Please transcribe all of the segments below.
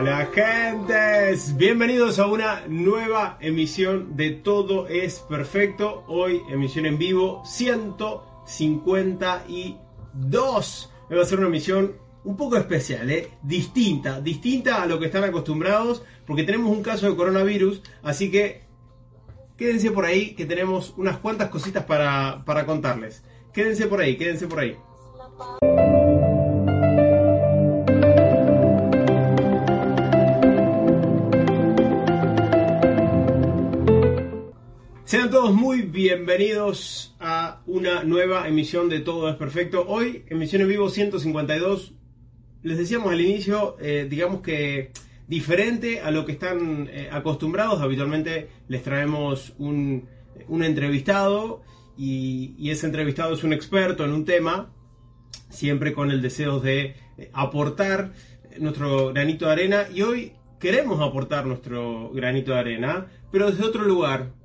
Hola gentes, bienvenidos a una nueva emisión de Todo es Perfecto. Hoy emisión en vivo 152. Hoy va a ser una emisión un poco especial, ¿eh? distinta, distinta a lo que están acostumbrados, porque tenemos un caso de coronavirus, así que quédense por ahí, que tenemos unas cuantas cositas para, para contarles. Quédense por ahí, quédense por ahí. Sean todos muy bienvenidos a una nueva emisión de Todo es Perfecto. Hoy, emisión en vivo 152. Les decíamos al inicio, eh, digamos que diferente a lo que están eh, acostumbrados. Habitualmente les traemos un, un entrevistado y, ese entrevistado es un experto en un tema, siempre con el deseo de eh, aportar nuestro granito de arena. Y hoy queremos aportar nuestro granito de arena, pero desde otro lugar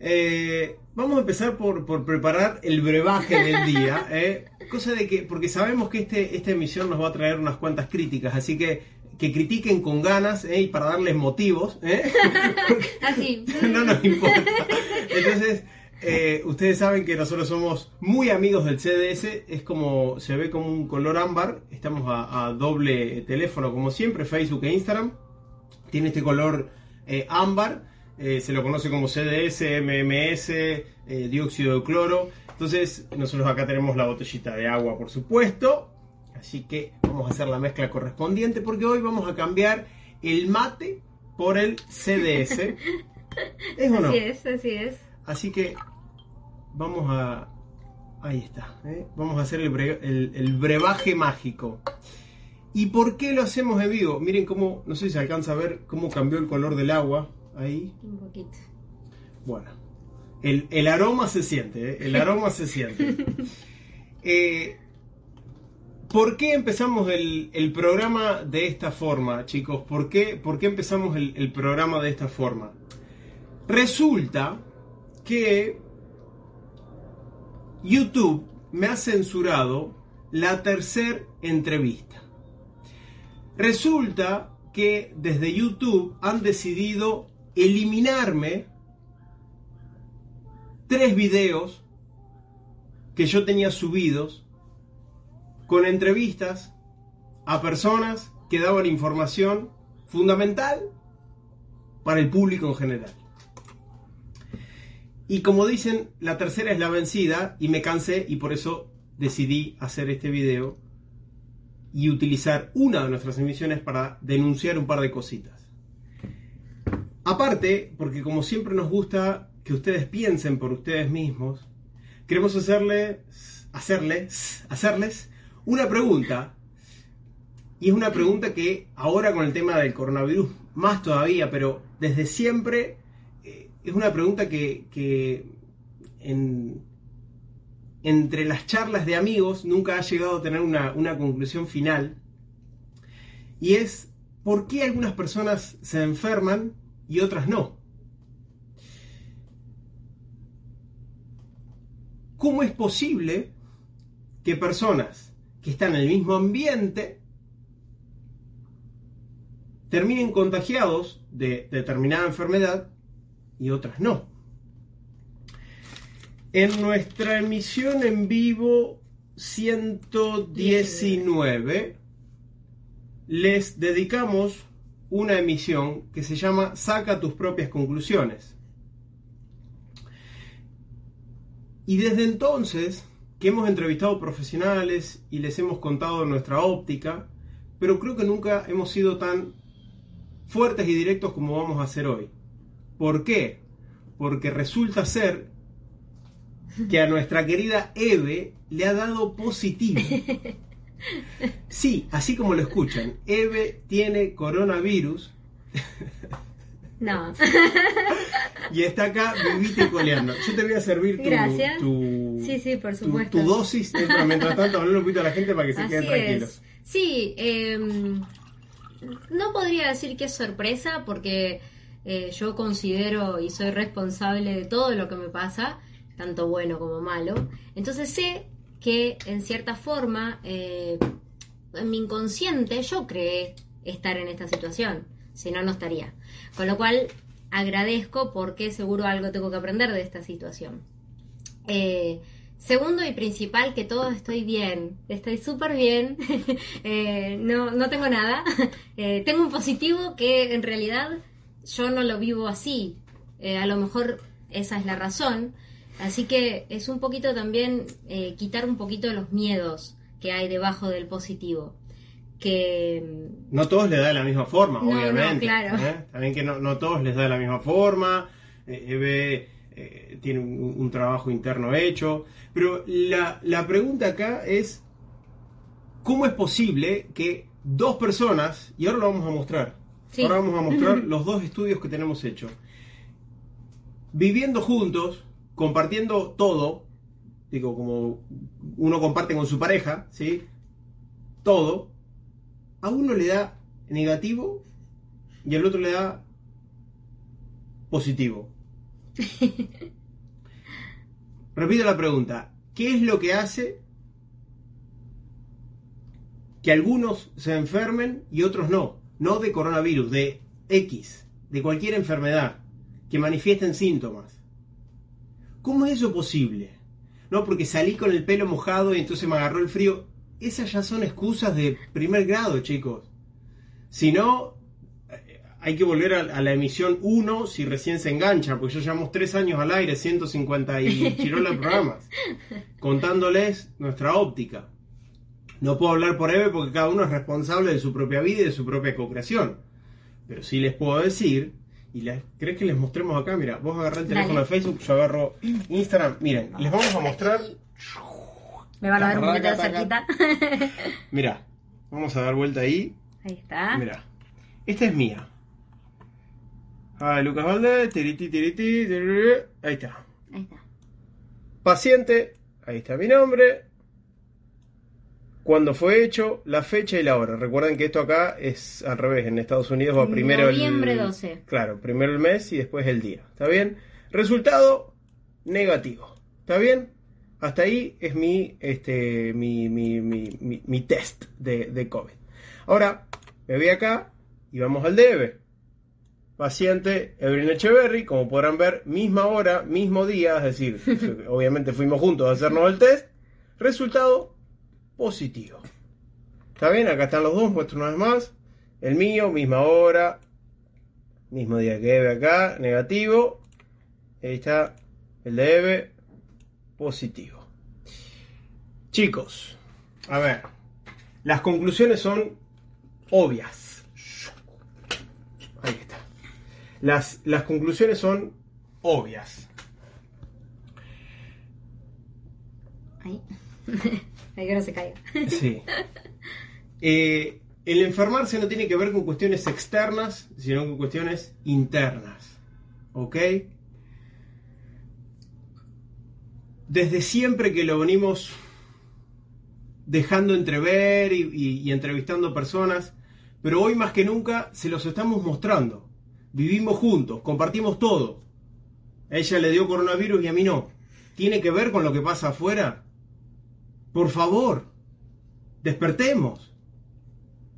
eh, vamos a empezar por, por, preparar el brebaje del día. ¿eh? Cosa de que, porque sabemos que este, esta emisión nos va a traer unas cuantas críticas, así que que critiquen con ganas ¿eh? y para darles motivos. Así. no nos importa. Entonces, eh, ustedes saben que nosotros somos muy amigos del CDS, es como, se ve como un color ámbar, estamos a, a doble teléfono como siempre, Facebook e Instagram, tiene este color eh, ámbar, eh, se lo conoce como CDS, MMS, eh, dióxido de cloro. Entonces, nosotros acá tenemos la botellita de agua, por supuesto. Así que vamos a hacer la mezcla correspondiente porque hoy vamos a cambiar el mate por el CDS. ¿Es o no? Así es, así es. Así que vamos a... Ahí está. ¿eh? Vamos a hacer el, bre... el, el, brebaje mágico. ¿Y por qué lo hacemos en vivo? Miren cómo, no sé si se alcanza a ver cómo cambió el color del agua. Ahí. Un poquito. Bueno, el, el aroma se siente, ¿eh? el aroma se siente. Eh, ¿Por qué empezamos el, el, programa de esta forma, chicos? ¿Por qué, por qué empezamos el, el, programa de esta forma? Resulta que YouTube me ha censurado la tercera entrevista. Resulta que desde YouTube han decidido eliminarme tres videos que yo tenía subidos con entrevistas a personas que daban información fundamental para el público en general. Y como dicen, la tercera es la vencida y me cansé y por eso decidí hacer este video y utilizar una de nuestras emisiones para denunciar un par de cositas. Aparte, porque como siempre nos gusta que ustedes piensen por ustedes mismos, queremos hacerles, hacerles, hacerles una pregunta. Y es una pregunta que ahora con el tema del coronavirus, más todavía, pero desde siempre eh, es una pregunta que, que en, entre las charlas de amigos nunca ha llegado a tener una conclusión final. Y es, ¿por qué algunas personas se enferman y otras no? ¿Cómo es posible que personas que están en el mismo ambiente terminen contagiados de determinada enfermedad y otras no? En nuestra emisión en vivo 119 les dedicamos una emisión que se llama Saca tus propias conclusiones. Y desde entonces que hemos entrevistado profesionales y les hemos contado nuestra óptica, pero creo que nunca hemos sido tan fuertes y directos como vamos a hacer hoy. ¿Por qué? Porque resulta ser que a nuestra querida Eve le ha dado positivo. Sí, así como lo escuchan, Eve tiene coronavirus. No. y está acá vivita y coleando. Yo te voy a servir tu, Gracias. tu, sí, sí, por supuesto. tu, tu dosis. Mientras tanto, hablar un poquito a la gente para que se Así queden tranquilos. es. Sí, eh, no podría decir que es sorpresa porque eh, yo considero y soy responsable de todo lo que me pasa, tanto bueno como malo. Entonces sé que en cierta forma, eh, en mi inconsciente, yo creé estar en esta situación, si no, no estaría. Con lo cual, agradezco porque seguro algo tengo que aprender de esta situación. Eh, segundo y principal, que todo estoy bien, estoy súper bien, eh, no, no, tengo nada, tengo un positivo que en realidad yo no lo vivo así, a lo mejor esa es la razón, así que es un poquito también quitar un poquito los miedos que hay debajo del positivo que... No todos les da de la misma forma, obviamente. claro. ¿eh? También que no, no, todos les da de la misma forma. Eh, Eve eh, tiene un, trabajo interno hecho. Pero la, la pregunta acá es, ¿cómo es posible que dos personas, y ahora lo vamos a mostrar, ahora vamos a mostrar los dos estudios que tenemos hechos, viviendo juntos, compartiendo todo, digo, como uno comparte con su pareja, ¿sí? Todo, a uno le da negativo y al otro le da positivo. Repito la pregunta, ¿qué es lo que hace que algunos se enfermen y otros no? No de coronavirus, de X, de cualquier enfermedad, que manifiesten síntomas. ¿Cómo es eso posible? No, porque salí con el pelo mojado y entonces me agarró el frío esas ya son excusas de primer grado, chicos. Si no, eh, hay que volver a, la emisión 1 si recién se engancha, porque ya llevamos 3 años al aire, 150 y chirola programas, contándoles nuestra óptica. No puedo hablar por Eve porque cada uno es responsable de su propia vida y de su propia co-creación. Pero sí les puedo decir, y les, ¿crees que les mostremos acá? Mira, vos agarrás el teléfono de Facebook, yo agarro Instagram. Miren, les vamos a mostrar me van a ver un poquito de cerquita. Mira, vamos a dar vuelta ahí. Ahí está. Mira, esta es mía. Ah, Lucas Valdez, tiriti, tiriti, ahí está. Ahí está. Paciente, ahí está mi nombre. Cuando fue hecho, la fecha y la hora. Recuerden que esto acá es al revés. En Estados Unidos va primero Noviembre 12. Claro, primero el mes y después el día. ¿Está bien? Resultado negativo. ¿Está bien? Hasta ahí es mi, este, mi, mi, mi, mi test de, de, COVID. Ahora, me voy acá y vamos al DEBE. Paciente Evelyn Echeverry, como podrán ver, misma hora, mismo día, es decir, obviamente fuimos juntos a hacernos el test. Resultado positivo. ¿Está bien? Acá están los dos, muestro una vez más. El mío, misma hora, mismo día que Eve acá, negativo. Ahí está el de positivo. Chicos, a ver, las conclusiones son obvias. Ahí está. Las, las conclusiones son obvias. Ahí. Que no se caiga. Sí. Eh, el enfermarse no tiene que ver con cuestiones externas, sino con cuestiones internas. ¿Ok? desde siempre que lo venimos dejando entrever y, entrevistando personas, pero hoy más que nunca se los estamos mostrando. Vivimos juntos, compartimos todo. A ella le dio coronavirus y a mí no. ¿Tiene que ver con lo que pasa afuera? Por favor, despertemos.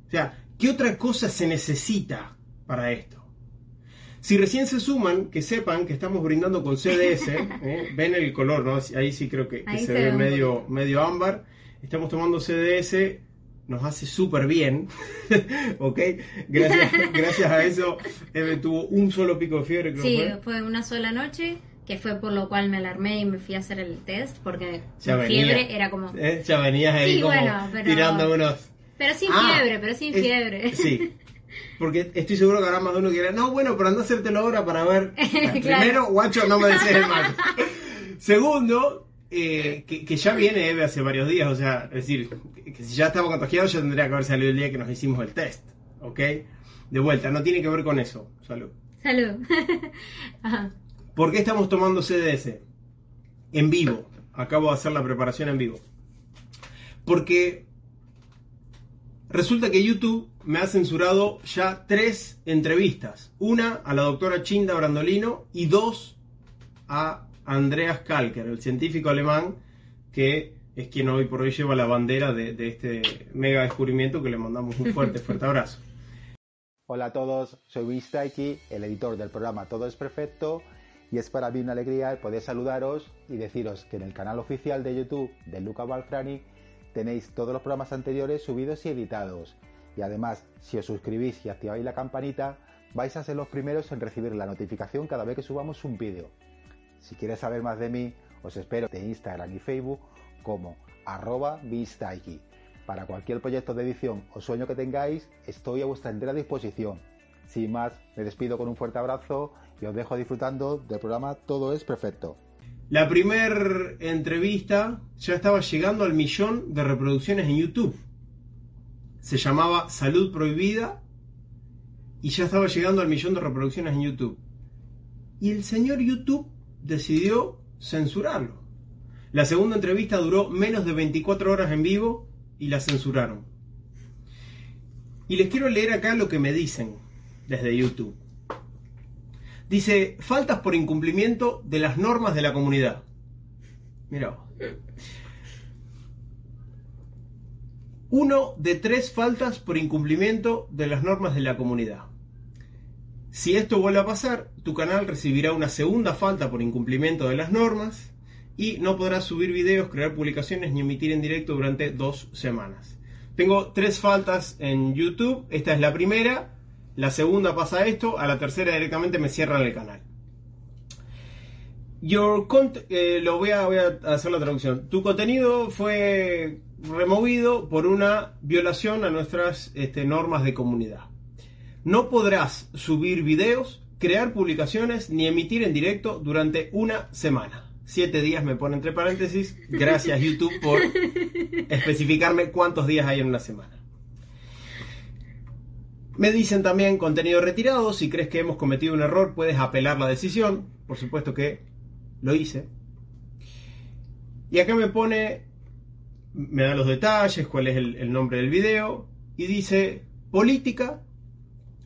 O sea, ¿qué otra cosa se necesita para esto? Si recién se suman, que sepan que estamos brindando con CDS. ¿eh? Ven el color, ¿no? Ahí sí creo que, se, ve medio, medio ámbar. Estamos tomando CDS, nos hace súper bien. ¿Ok? Gracias, gracias a eso, Eve tuvo un solo pico de fiebre. sí, fue. una sola noche que fue por lo cual me alarmé y me fui a hacer el test porque ya fiebre era como ¿Eh? ya venías ahí como tirando unos pero sin ah, fiebre pero sin fiebre sí Porque estoy seguro que habrá más de uno que dirá, no, bueno, pero anda a hacértelo ahora para ver. Primero, guacho, no me desees el mal. Segundo, eh, que, ya viene Eve hace varios días, o sea, es decir, que si ya estaba contagiado ya tendría que haber salido el día que nos hicimos el test, ¿ok? De vuelta, no tiene que ver con eso. Salud. Salud. ¿Por qué estamos tomando CDS? En vivo. Acabo de hacer la preparación en vivo. Porque resulta que YouTube me ha censurado ya tres entrevistas. Una a la doctora Chinda Brandolino y dos a Andreas Kalker, el científico alemán que es quien hoy por hoy lleva la bandera de, este mega descubrimiento que le mandamos un fuerte, fuerte abrazo. Hola a todos, soy Luis Taiki, el editor del programa Todo es Perfecto, y es para mí una alegría poder saludaros y deciros que en el canal oficial de YouTube de Luca Balfrani tenéis todos los programas anteriores subidos y editados. Y además, si os suscribís y activáis la campanita, vais a ser los primeros en recibir la notificación cada vez que subamos un vídeo. Si quieres saber más de mí, os espero en Instagram y Facebook como arroba para cualquier proyecto de edición o sueño que tengáis, estoy a vuestra entera disposición. Sin más, me despido con un fuerte abrazo y os dejo disfrutando del programa Todo es Perfecto. La primera entrevista ya estaba llegando al millón de reproducciones en YouTube. Se llamaba Salud Prohibida y ya estaba llegando al millón de reproducciones en YouTube. Y el señor YouTube decidió censurarlo. La segunda entrevista duró menos de 24 horas en vivo y la censuraron. Y les quiero leer acá lo que me dicen desde YouTube. Dice, faltas por incumplimiento de las normas de la comunidad. Mira. Uno de tres faltas por incumplimiento de las normas de la comunidad. Si esto vuelve a pasar, tu canal recibirá una segunda falta por incumplimiento de las normas y no podrás subir videos, crear publicaciones ni emitir en directo durante dos semanas. Tengo tres faltas en YouTube, esta es la primera, la segunda pasa esto, a la tercera directamente me cierran el canal. Your eh, lo voy a, voy a hacer la traducción. Tu contenido fue removido por una violación a nuestras este, normas de comunidad. No podrás subir videos, crear publicaciones ni emitir en directo durante una semana. Siete días me pone entre paréntesis. Gracias YouTube por especificarme cuántos días hay en una semana. Me dicen también contenido retirado. Si crees que hemos cometido un error, puedes apelar la decisión. Por supuesto que lo hice. Y acá me pone, me da los detalles, cuál es el, el nombre del video. Y dice política,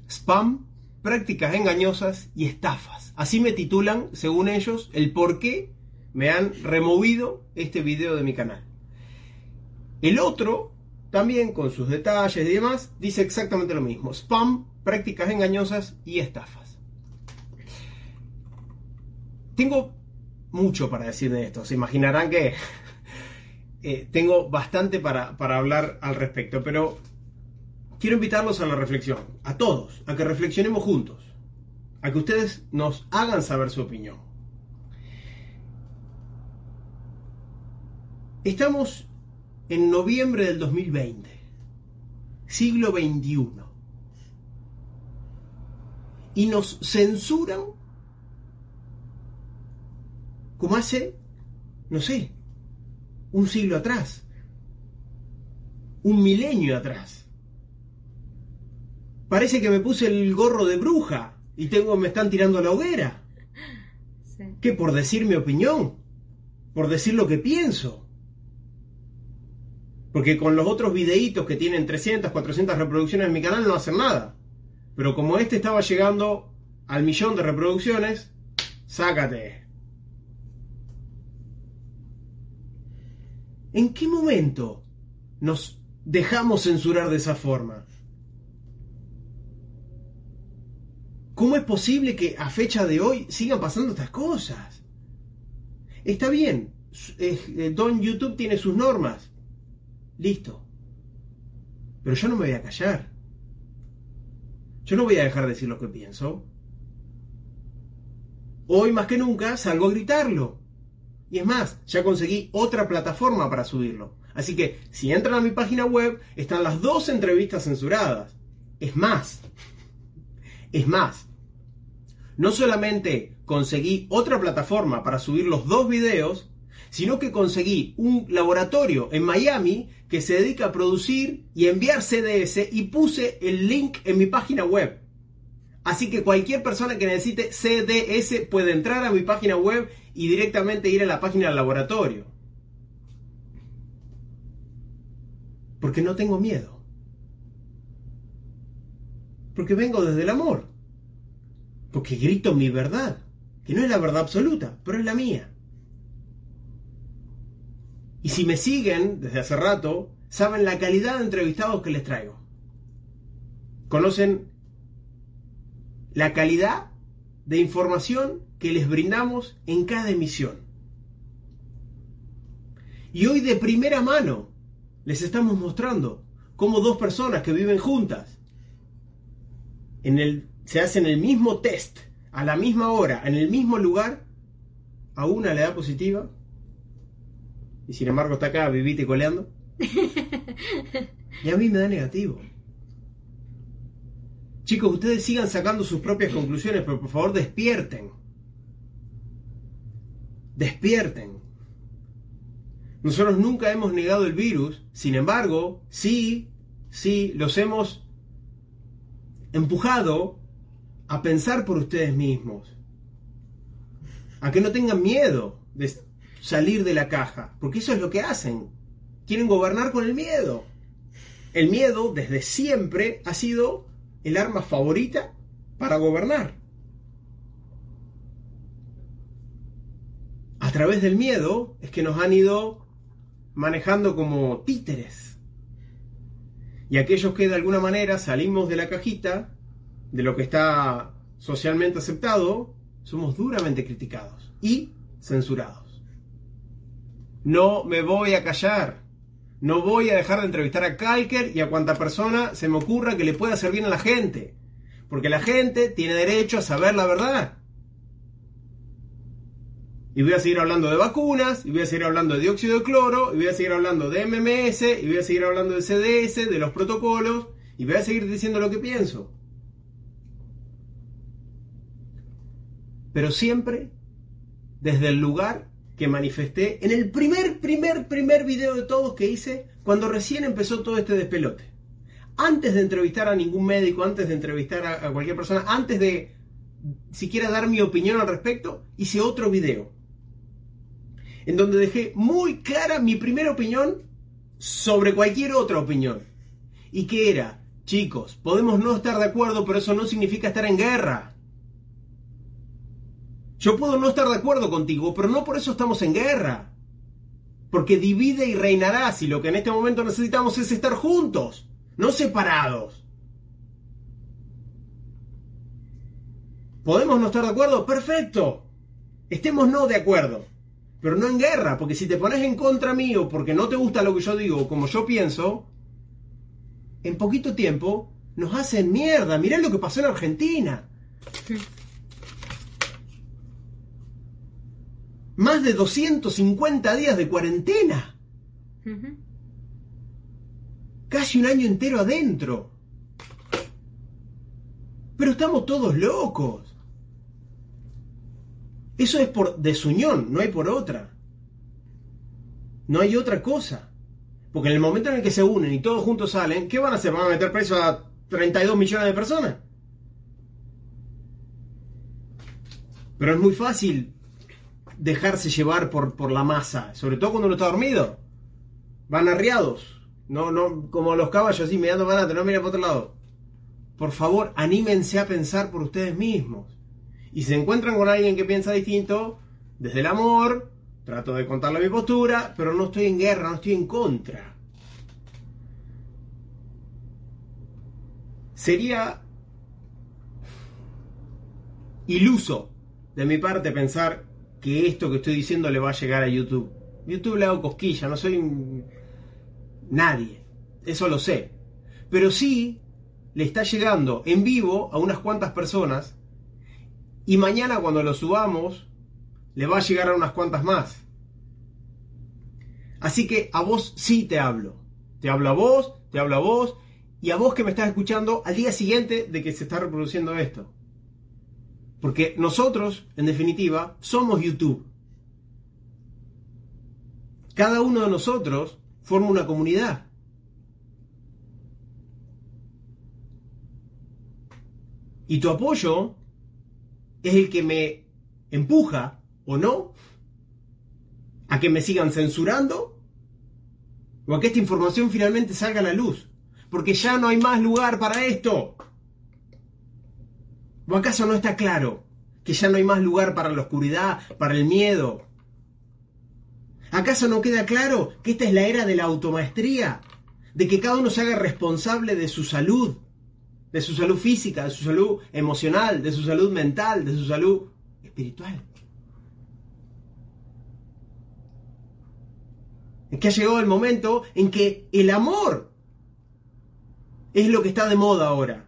spam, prácticas engañosas y estafas. Así me titulan, según ellos, el por qué me han removido este video de mi canal. El otro, también con sus detalles y demás, dice exactamente lo mismo. Spam, prácticas engañosas y estafas. Tengo mucho para decir de esto. Se imaginarán que eh, tengo bastante para, para hablar al respecto, pero quiero invitarlos a la reflexión, a todos, a que reflexionemos juntos, a que ustedes nos hagan saber su opinión. Estamos en noviembre del 2020, siglo XXI, y nos censuran como hace, no sé, un siglo atrás, un milenio atrás. Parece que me puse el gorro de bruja y tengo, me están tirando a la hoguera. ¿Qué? Por decir mi opinión, por decir lo que pienso. Porque con los otros videitos que tienen 300, 400 reproducciones en mi canal no hacen nada. Pero como este estaba llegando al millón de reproducciones, sácate. ¿En qué momento nos dejamos censurar de esa forma? ¿Cómo es posible que a fecha de hoy sigan pasando estas cosas? Está bien, eh, Don YouTube tiene sus normas, Listo. Pero yo no me voy a callar. Yo no voy a dejar de decir lo que pienso. Hoy más que nunca salgo a gritarlo. Y es más, ya conseguí otra plataforma para subirlo. Así que si entran a mi página web, están las dos entrevistas censuradas. Es más, es más, no solamente conseguí otra plataforma para subir los dos videos, sino que conseguí un laboratorio en Miami que se dedica a producir y enviar CDS y puse el link en mi página web. Así que cualquier persona que necesite CDS puede entrar a mi página web y directamente ir a la página del laboratorio. Porque no tengo miedo. Porque vengo desde el amor. Porque grito mi verdad, que no es la verdad absoluta, pero es la mía. Y si me siguen desde hace rato, saben la calidad de entrevistados que les traigo. Conocen la calidad de información que les brindamos en cada emisión. Y hoy de primera mano les estamos mostrando cómo dos personas que viven juntas en el, se hacen el mismo test a la misma hora, en el mismo lugar, a una le da positiva y sin embargo está acá vivite coleando. y a mí me da negativo. Chicos, ustedes sigan sacando sus propias conclusiones, pero por favor despierten. Despierten. Nosotros nunca hemos negado el virus, sin embargo, sí, sí, los hemos empujado a pensar por ustedes mismos. A que no tengan miedo de salir de la caja, porque eso es lo que hacen. Quieren gobernar con el miedo. El miedo desde siempre ha sido el arma favorita para gobernar. A través del miedo es que nos han ido manejando como títeres. Y aquellos que de alguna manera salimos de la cajita, de lo que está socialmente aceptado, somos duramente criticados y censurados. No me voy a callar. No voy a dejar de entrevistar a Kalker y a cuanta persona se me ocurra que le pueda servir a la gente. Porque la gente tiene derecho a saber la verdad. Y voy a seguir hablando de vacunas, y voy a seguir hablando de dióxido de cloro, y voy a seguir hablando de MMS, y voy a seguir hablando de CDS, de los protocolos, y voy a seguir diciendo lo que pienso. Pero siempre desde el lugar que manifesté en el primer, primer, primer video de todos que hice cuando recién empezó todo este despelote. Antes de entrevistar a ningún médico, antes de entrevistar a, cualquier persona, antes de siquiera dar mi opinión al respecto, hice otro video. En donde dejé muy clara mi primera opinión sobre cualquier otra opinión. Y que era, chicos, podemos no estar de acuerdo, pero eso no significa estar en guerra. Yo puedo no estar de acuerdo contigo, pero no por eso estamos en guerra. Porque divide y reinarás y lo que en este momento necesitamos es estar juntos, no separados. ¿Podemos no estar de acuerdo? Perfecto. Estemos no de acuerdo. Pero no en guerra, porque si te pones en contra mío porque no te gusta lo que yo digo como yo pienso, en poquito tiempo nos hacen mierda. Mirá lo que pasó en Argentina. Más de 250 días de cuarentena. Casi un año entero adentro. Pero estamos todos locos. Eso es por desunión, no hay por otra. No hay otra cosa. Porque en el momento en el que se unen y todos juntos salen, ¿qué van a hacer? ¿Van a meter preso a 32 millones de personas? Pero es muy fácil dejarse llevar por, por la masa, sobre todo cuando uno está dormido. Van arriados, no, no, como los caballos así, mirando para adelante, no miren para otro lado. Por favor, anímense a pensar por ustedes mismos. Y se encuentran con alguien que piensa distinto, desde el amor, trato de contarle mi postura, pero no estoy en guerra, no estoy en contra. Sería iluso de mi parte pensar que esto que estoy diciendo le va a llegar a YouTube. YouTube le hago cosquilla, no soy nadie, eso lo sé. Pero sí le está llegando en vivo a unas cuantas personas y mañana cuando lo subamos le va a llegar a unas cuantas más. Así que a vos sí te hablo. Te hablo a vos, te hablo a vos y a vos que me estás escuchando al día siguiente de que se está reproduciendo esto. Porque nosotros, en definitiva, somos YouTube. Cada uno de nosotros forma una comunidad. Y tu apoyo es el que me empuja, o no, a que me sigan censurando o a que esta información finalmente salga a la luz. Porque ya no hay más lugar para esto. ¿O acaso no está claro que ya no hay más lugar para la oscuridad, para el miedo? ¿Acaso no queda claro que esta es la era de la automaestría? De que cada uno se haga responsable de su salud, de su salud física, de su salud emocional, de su salud mental, de su salud espiritual. Es que ha llegado el momento en que el amor es lo que está de moda ahora.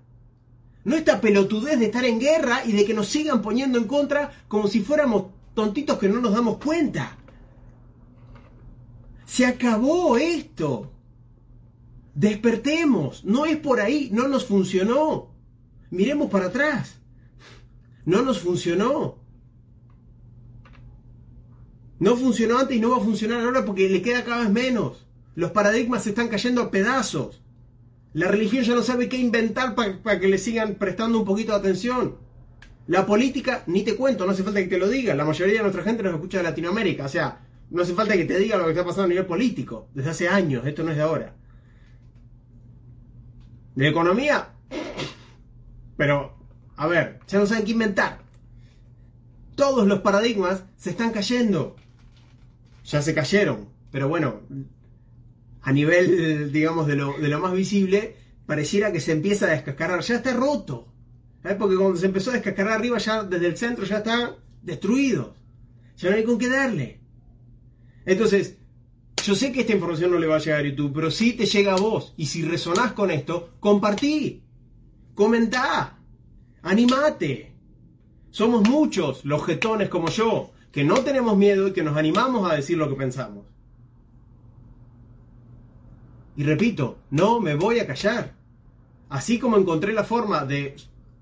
No esta pelotudez de estar en guerra y de que nos sigan poniendo en contra como si fuéramos tontitos que no nos damos cuenta. Se acabó esto. Despertemos. No es por ahí. No nos funcionó. Miremos para atrás. No nos funcionó. No funcionó antes y no va a funcionar ahora porque le queda cada vez menos. Los paradigmas se están cayendo a pedazos. La religión ya no sabe qué inventar para que le sigan prestando un poquito de atención. La política, ni te cuento, no hace falta que te lo diga. La mayoría de nuestra gente nos escucha de Latinoamérica. O sea, no hace falta que te diga lo que está pasando a nivel político. Desde hace años, esto no es de ahora. De economía. Pero, a ver, ya no saben qué inventar. Todos los paradigmas se están cayendo. Ya se cayeron. Pero bueno, a nivel, digamos, de lo, de lo más visible, pareciera que se empieza a descascarar. Ya está roto. Porque cuando se empezó a descascarar arriba, ya desde el centro ya está destruido. Ya no hay con qué darle. Entonces, yo sé que esta información no le va a llegar a YouTube, pero sí te llega a vos. Y si resonás con esto, compartí. Comentá. Animate. Somos muchos los jetones como yo, que no tenemos miedo y que nos animamos a decir lo que pensamos. Y repito, no me voy a callar. Así como encontré la forma de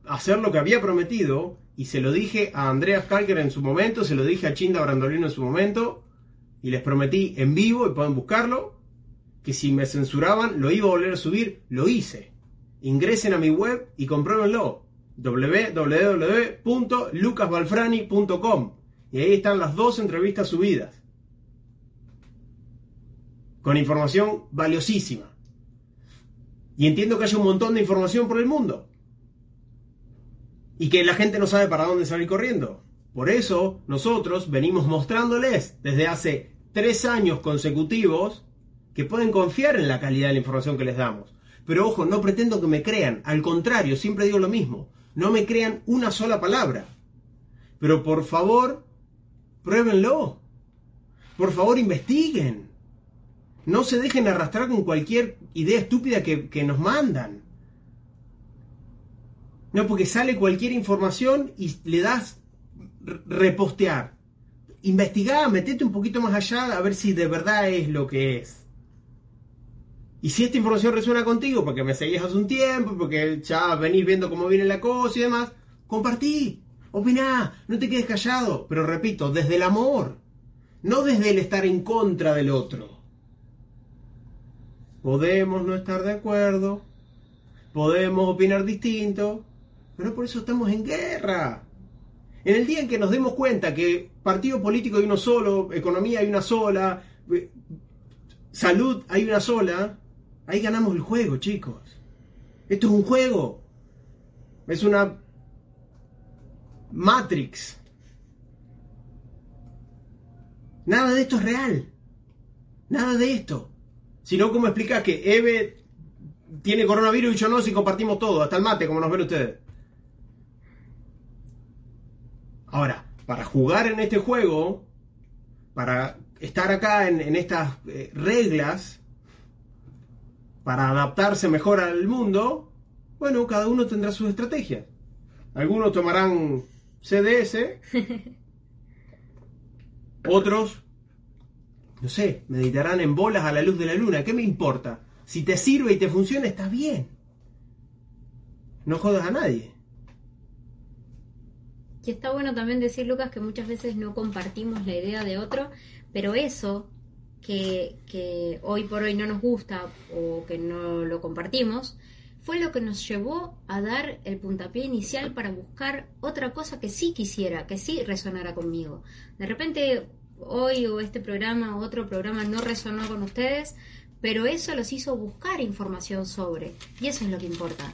hacer lo que había prometido, y se lo dije a Andreas Kalker en su momento, se lo dije a Chinda Brandolino en su momento, y les prometí en vivo, y pueden buscarlo, que si me censuraban lo iba a volver a subir, lo hice. Ingresen a mi web y compruébenlo www.lucasbalfrani.com y ahí están las dos entrevistas subidas con información valiosísima. Y entiendo que haya un montón de información por el mundo. Y que la gente no sabe para dónde salir corriendo. Por eso nosotros venimos mostrándoles desde hace tres años consecutivos que pueden confiar en la calidad de la información que les damos. Pero ojo, no pretendo que me crean. Al contrario, siempre digo lo mismo. No me crean una sola palabra. Pero por favor, pruébenlo. Por favor, investiguen. No se dejen arrastrar con cualquier idea estúpida que, nos mandan. No, porque sale cualquier información y le das repostear. Investigá, metete un poquito más allá a ver si de verdad es lo que es. Y si esta información resuena contigo, porque me seguís hace un tiempo, porque ya venís viendo cómo viene la cosa y demás, compartí, opiná, no te quedes callado. Pero repito, desde el amor, no desde el estar en contra del otro. Podemos no estar de acuerdo, podemos opinar distinto, pero por eso estamos en guerra. En el día en que nos demos cuenta que partido político hay uno solo, economía hay una sola, eh, salud hay una sola, ahí ganamos el juego, chicos. Esto es un juego. Es una Matrix. Nada de esto es real. Nada de esto. Si no, ¿cómo explicas que Eve tiene coronavirus y yo no si compartimos todo, hasta el mate, como nos ven ustedes? Ahora, para jugar en este juego, para estar acá en, estas eh, reglas, para adaptarse mejor al mundo, bueno, cada uno tendrá sus estrategias. Algunos tomarán CDS, otros no sé, meditarán en bolas a la luz de la luna. ¿Qué me importa? Si te sirve y te funciona, está bien. No jodas a nadie. Y está bueno también decir, Lucas, que muchas veces no compartimos la idea de otro, pero eso que, que hoy por hoy no nos gusta o que no lo compartimos, fue lo que nos llevó a dar el puntapié inicial para buscar otra cosa que sí quisiera, que sí resonara conmigo. De repente hoy o este programa o otro programa no resonó con ustedes, pero eso los hizo buscar información sobre, y eso es lo que importa.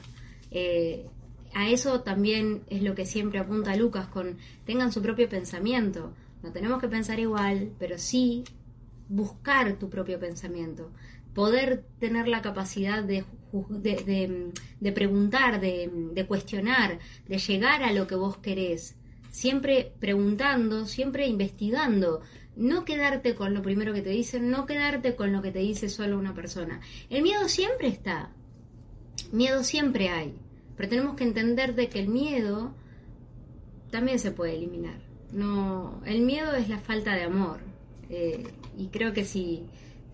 Eh, a eso también es lo que siempre apunta Lucas con tengan su propio pensamiento. No tenemos que pensar igual, pero sí buscar tu propio pensamiento. Poder tener la capacidad de de, preguntar, de, de cuestionar, de llegar a lo que vos querés. Siempre preguntando, siempre investigando. No quedarte con lo primero que te dicen, no quedarte con lo que te dice solo una persona. El miedo siempre está. Miedo siempre hay. Pero tenemos que entender de que el miedo también se puede eliminar. No, el miedo es la falta de amor. Eh, y creo que si,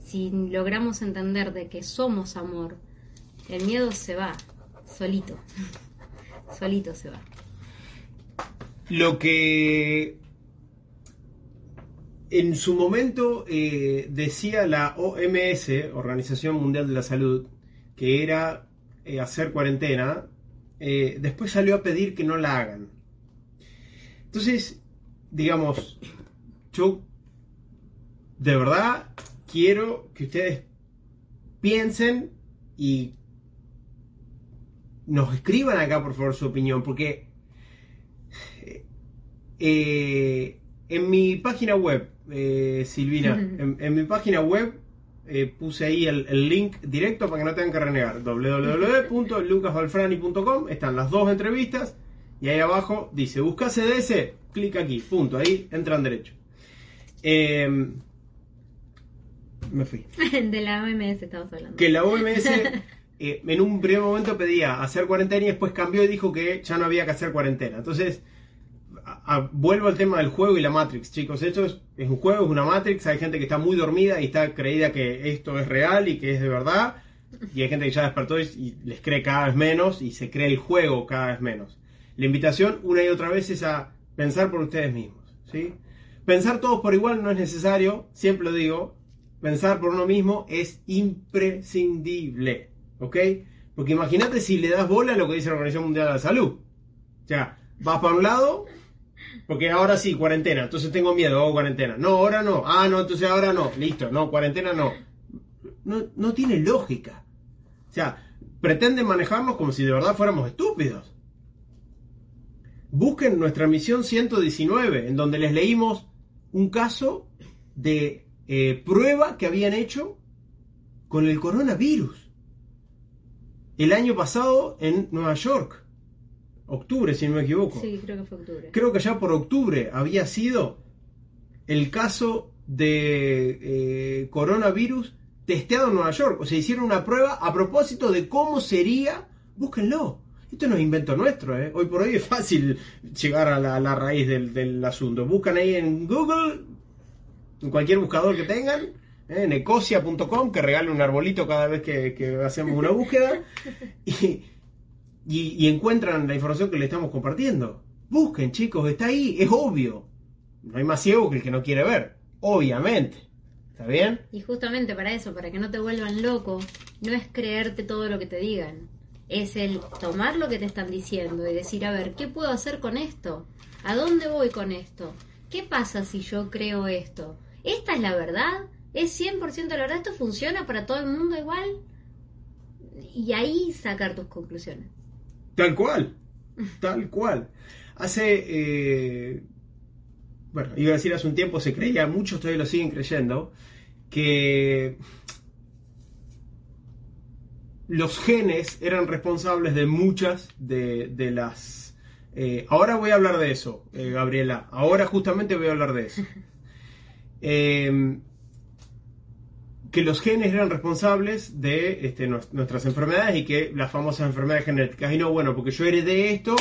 si logramos entender de que somos amor, el miedo se va, solito. solito se va. Lo que en su momento eh, decía la OMS, Organización Mundial de la Salud, que era eh, hacer cuarentena, después salió a pedir que no la hagan. Entonces, digamos, yo de verdad quiero que ustedes piensen y nos escriban acá por favor su opinión, porque eh, en mi página web, eh, Silvina, en, mi página web eh, puse ahí el, link directo para que no tengan que renegar, www.lucasvalfrani.com, están las dos entrevistas y ahí abajo dice, busca CDS, clic aquí, punto, ahí entran derecho. Em, me fui. De la OMS estamos hablando. Que la OMS en un primer momento pedía hacer cuarentena y después cambió y dijo que ya no había que hacer cuarentena. Entonces, vuelvo al tema del juego y la Matrix, chicos. Esto es, un juego, es una Matrix. Hay gente que está muy dormida y está creída que esto es real y que es de verdad. Y hay gente que ya despertó y les cree cada vez menos y se cree el juego cada vez menos. La invitación una y otra vez es a pensar por ustedes mismos. ¿sí? Pensar todos por igual no es necesario, siempre lo digo. Pensar por uno mismo es imprescindible. ¿Ok? Porque imagínate si le das bola a lo que dice la Organización Mundial de la Salud. O sea, vas para un lado, porque ahora sí, cuarentena, entonces tengo miedo, hago cuarentena. No, ahora no. Ah, no, entonces ahora no. Listo, no, cuarentena no. No, no tiene lógica. O sea, pretenden manejarnos como si de verdad fuéramos estúpidos busquen nuestra misión 119, en donde les leímos un caso de eh, prueba que habían hecho con el coronavirus. El año pasado en Nueva York. Octubre, si no me equivoco. Sí, creo que fue octubre. Creo que ya por octubre había sido el caso de eh, coronavirus testeado en Nueva York. O sea, hicieron una prueba a propósito de cómo sería. Búsquenlo esto no es invento nuestro, ¿eh? Hoy por hoy es fácil llegar a la, raíz del, asunto. Buscan ahí en Google, en cualquier buscador que tengan, ¿eh? en ecosia.com, que regale un arbolito cada vez que, hacemos una búsqueda, y, encuentran la información que le estamos compartiendo. Busquen, chicos, está ahí, es obvio. No hay más ciego que el que no quiere ver, obviamente. ¿Está bien? Y justamente para eso, para que no te vuelvan loco, no es creerte todo lo que te digan es el tomar lo que te están diciendo y decir, a ver, ¿qué puedo hacer con esto? ¿A dónde voy con esto? ¿Qué pasa si yo creo esto? ¿Esta es la verdad? ¿Es 100% la verdad? ¿Esto funciona para todo el mundo igual? Y ahí sacar tus conclusiones. Tal cual, tal cual. Hace, eh, bueno, iba a decir hace un tiempo, se creía, muchos todavía lo siguen creyendo, que los genes eran responsables de muchas de, las... Eh, ahora voy a hablar de eso, eh, Gabriela. Ahora justamente voy a hablar de eso. Que los genes eran responsables de este, nuestras enfermedades y que las famosas enfermedades genéticas. Y no, bueno, porque yo heredé esto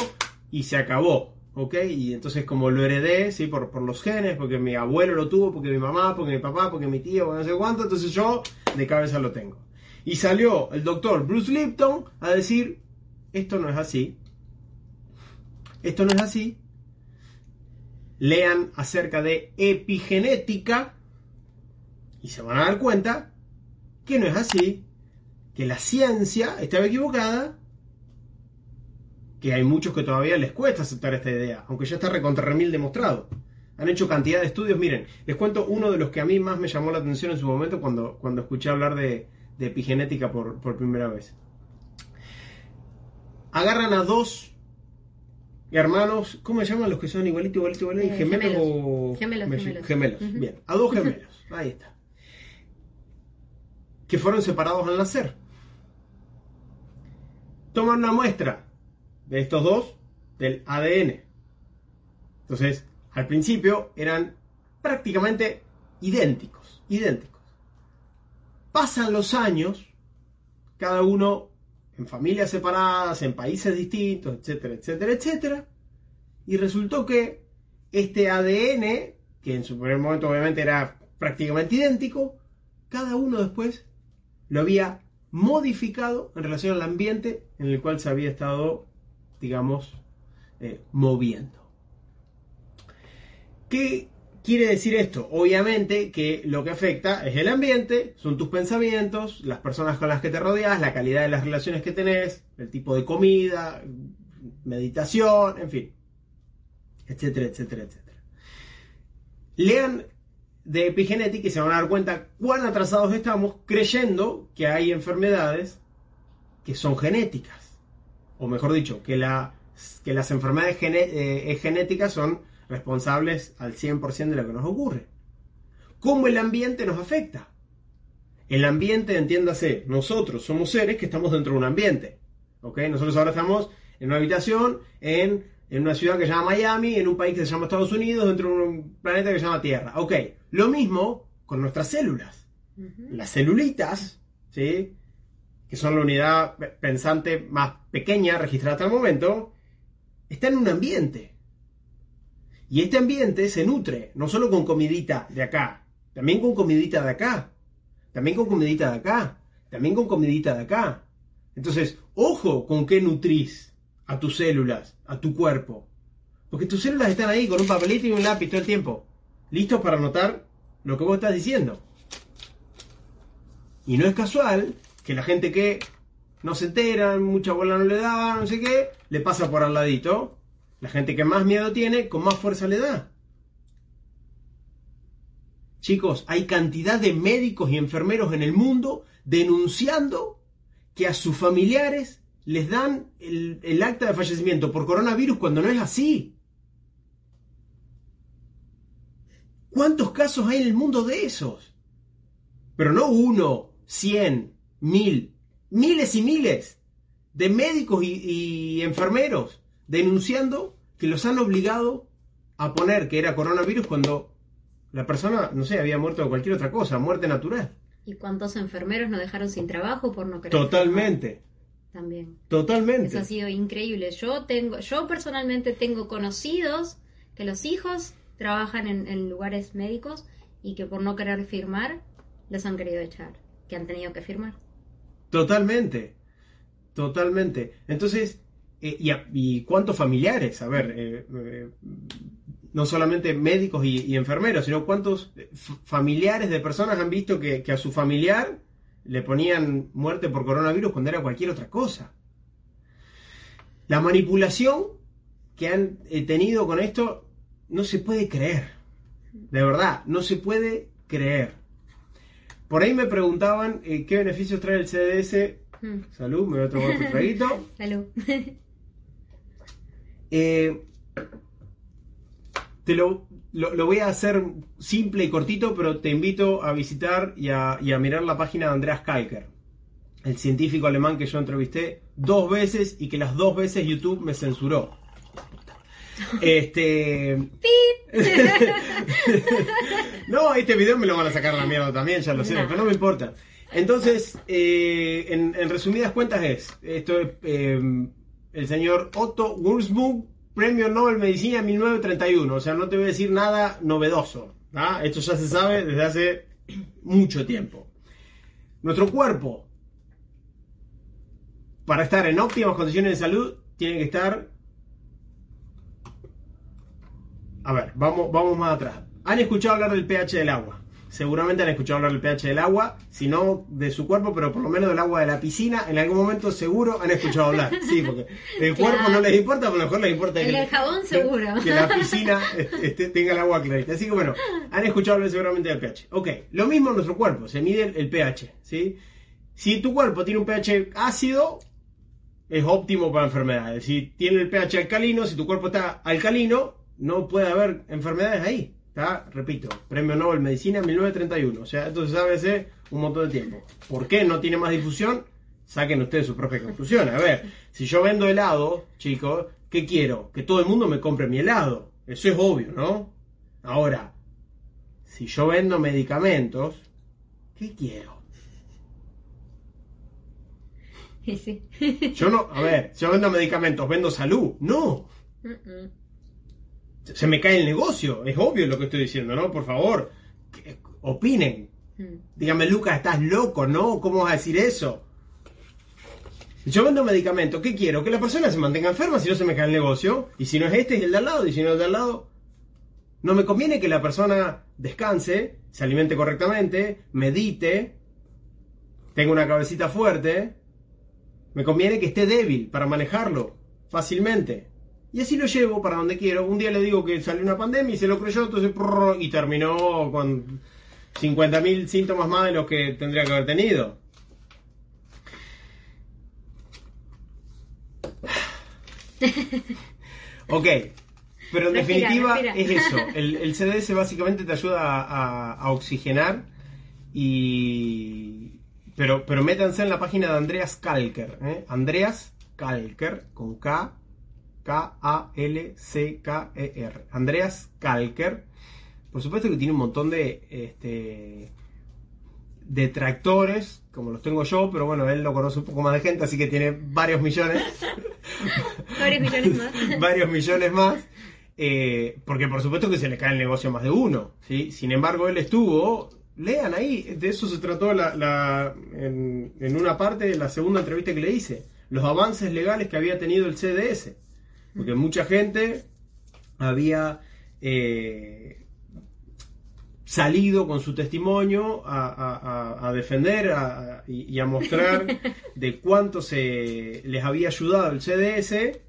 y se acabó. ¿Ok? Y entonces como lo heredé, ¿sí? Por, por los genes, porque mi abuelo lo tuvo, porque mi mamá, porque mi papá, porque mi tío, no sé cuánto, entonces yo de cabeza lo tengo. Y salió el doctor Bruce Lipton a decir, esto no es así. Esto no es así. Lean acerca de epigenética y se van a dar cuenta que no es así, que la ciencia estaba equivocada, que hay muchos que todavía les cuesta aceptar esta idea, aunque ya está recontra remil demostrado. Han hecho cantidad de estudios. Miren, les cuento uno de los que a mí más me llamó la atención en su momento cuando, cuando escuché hablar de, de epigenética por, primera vez. Agarran a dos hermanos, ¿cómo se llaman los que son igualitos, igualitos, igualitos? Eh, gemelos, o... Gemelos, gemelos. Bien, a dos gemelos, ahí está. Que fueron separados al nacer. toman una muestra de estos dos del ADN. Entonces, al principio eran prácticamente idénticos, idénticos. Pasan los años, cada uno en familias separadas, en países distintos, etcétera, etcétera, etcétera, y resultó que este ADN, que en su primer momento obviamente era prácticamente idéntico, cada uno después lo había modificado en relación al ambiente en el cual se había estado, digamos, eh, moviendo. ¿Qué quiere decir esto? Obviamente que lo que afecta es el ambiente, son tus pensamientos, las personas con las que te rodeas, la calidad de las relaciones que tenés, el tipo de comida, meditación, en fin, etcétera, etcétera, etcétera. Lean de epigenética y se van a dar cuenta cuán atrasados estamos creyendo que hay enfermedades que son genéticas. O mejor dicho, que, la, que las enfermedades eh, genéticas son responsables al 100% de lo que nos ocurre. ¿Cómo el ambiente nos afecta? El ambiente, entiéndase, nosotros somos seres que estamos dentro de un ambiente. ¿ok? Nosotros ahora estamos en una habitación, en, en una ciudad que se llama Miami, en un país que se llama Estados Unidos, dentro de un planeta que se llama Tierra. Ok, lo mismo con nuestras células. Las celulitas, ¿sí? que son la unidad pensante más pequeña registrada hasta el momento, están en un ambiente. Y este ambiente se nutre no solo con comidita de acá, también con comidita de acá, también con comidita de acá, también con comidita de acá. Entonces, ojo con qué nutrís a tus células, a tu cuerpo. Porque tus células están ahí con un papelito y un lápiz todo el tiempo, listos para anotar lo que vos estás diciendo. Y no es casual que la gente que no se entera, mucha bola no le da, no sé qué, le pasa por al ladito la gente que más miedo tiene, con más fuerza le da. Chicos, hay cantidad de médicos y enfermeros en el mundo denunciando que a sus familiares les dan el, acta de fallecimiento por coronavirus cuando no es así. ¿Cuántos casos hay en el mundo de esos? Pero no uno, cien, mil, miles y miles de médicos y enfermeros denunciando que los han obligado a poner que era coronavirus cuando la persona, no sé, había muerto de cualquier otra cosa, muerte natural. ¿Y cuántos enfermeros nos dejaron sin trabajo por no querer? Totalmente. También. Totalmente. Eso ha sido increíble. Yo tengo, yo personalmente tengo conocidos que los hijos trabajan en, en lugares médicos y que por no querer firmar los han querido echar, que han tenido que firmar. Totalmente. Totalmente. Entonces, eh, y, cuántos familiares? A ver, eh, eh, no solamente médicos y, enfermeros, sino cuántos familiares de personas han visto que, a su familiar le ponían muerte por coronavirus cuando era cualquier otra cosa. La manipulación que han tenido con esto no se puede creer. De verdad, no se puede creer. Por ahí me preguntaban qué beneficios trae el CDS. Hmm. Salud, me voy a tomar un traguito. Salud. Eh, te lo, lo, voy a hacer simple y cortito, pero te invito a visitar y a, mirar la página de Andreas Kalker, el científico alemán que yo entrevisté dos veces y que las dos veces YouTube me censuró. Este. no, este video me lo van a sacar la mierda también, ya lo sé, pero no me importa. Entonces, eh, en, resumidas cuentas es, esto es eh, el señor Otto Wurzburg, Premio Nobel Medicina 1931. O sea, no te voy a decir nada novedoso. Esto ya se sabe desde hace mucho tiempo. Nuestro cuerpo, para estar en óptimas condiciones de salud, tiene que estar... A ver, vamos, vamos más atrás. ¿Han escuchado hablar del pH del agua? Seguramente han escuchado hablar del pH del agua, si no de su cuerpo, pero por lo menos del agua de la piscina, en algún momento seguro han escuchado hablar. Sí, porque el cuerpo no les importa, pero a lo mejor les importa el, jabón seguro. Que, la piscina este, tenga el agua clarita. Así que bueno, han escuchado hablar seguramente del pH. Ok, lo mismo en nuestro cuerpo, se mide el, pH, ¿sí? Si tu cuerpo tiene un pH ácido, es óptimo para enfermedades. Si tiene el pH alcalino, si tu cuerpo está alcalino, no puede haber enfermedades ahí. Repito, Premio Nobel Medicina 1931. O sea, esto se sabe hace un montón de tiempo. ¿Por qué no tiene más difusión? Saquen ustedes sus propias conclusiones. A ver, si yo vendo helado, chicos, ¿qué quiero? Que todo el mundo me compre mi helado. Eso es obvio, ¿no? Ahora, si yo vendo medicamentos, ¿qué quiero? Sí. Yo no, a ver, si yo vendo medicamentos, vendo salud. No. Se me cae el negocio. Es obvio lo que estoy diciendo, ¿no? Por favor, que- opinen. Mm. Dígame, Lucas, estás loco, ¿no? ¿Cómo vas a decir eso? Yo vendo medicamentos, ¿qué quiero? Que la persona se mantenga enferma si no se me cae el negocio. Y si no es este, es el de al lado. Y si no es el de al lado, no me conviene que la persona descanse, se alimente correctamente, medite, tenga una cabecita fuerte. Me conviene que esté débil para manejarlo fácilmente. Y así lo llevo para donde quiero. Un día le digo que salió una pandemia y se lo creyó, entonces prrr, y terminó con 50.000 síntomas más de los que tendría que haber tenido. Ok, pero en Respira, definitiva respira. es eso. El, el CDS básicamente te ayuda a, a- a oxigenar y... Pero, pero métanse en la página de Andreas Kalker. ¿eh? Andreas Kalker con K, K-A-L-C-K-E-R. Andreas Kalker. Por supuesto que tiene un montón de este, detractores, como los tengo yo, pero bueno, él lo conoce un poco más de gente, así que tiene varios millones Varios millones más. varios millones más. eh, porque por supuesto que se le cae el negocio a más de uno. ¿sí? Sin embargo, él estuvo. Lean ahí, de eso se trató la, la- en, en una parte de la segunda entrevista que le hice. Los avances legales que había tenido el CDS. Porque mucha gente había eh, salido con su testimonio a, a- a- a defender a- y, y a mostrar de cuánto se les había ayudado el CDS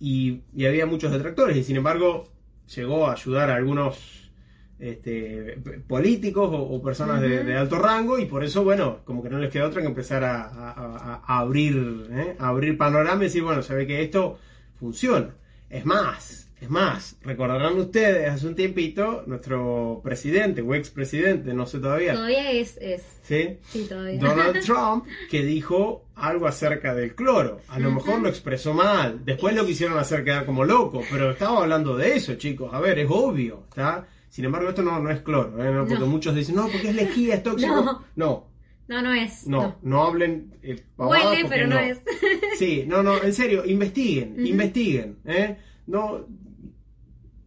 y, y había muchos detractores. Y sin embargo llegó a ayudar a algunos este, políticos o, o personas de, de alto rango. Y por eso bueno como que no les queda otra que empezar a, a- a- a abrir ¿eh? a abrir panorama y decir bueno se ve que esto funciona es más es más recordarán ustedes hace un tiempito nuestro presidente o expresidente no sé todavía Todavía es, es. ¿sí? Sí, todavía. Donald Trump que dijo algo acerca del cloro. A lo mejor lo expresó mal. Después lo quisieron hacer quedar como loco. Pero estaba hablando de eso, chicos. A ver, es obvio. ¿está? Sin embargo, esto no, no es cloro. ¿eh? No, Porque No. muchos dicen, no, porque es lejía, es tóxico. No. No, No, no es. no, no, hablen. eh, Huele, pero no es. Sí, no, no, en serio, investiguen, investiguen. ¿eh? No,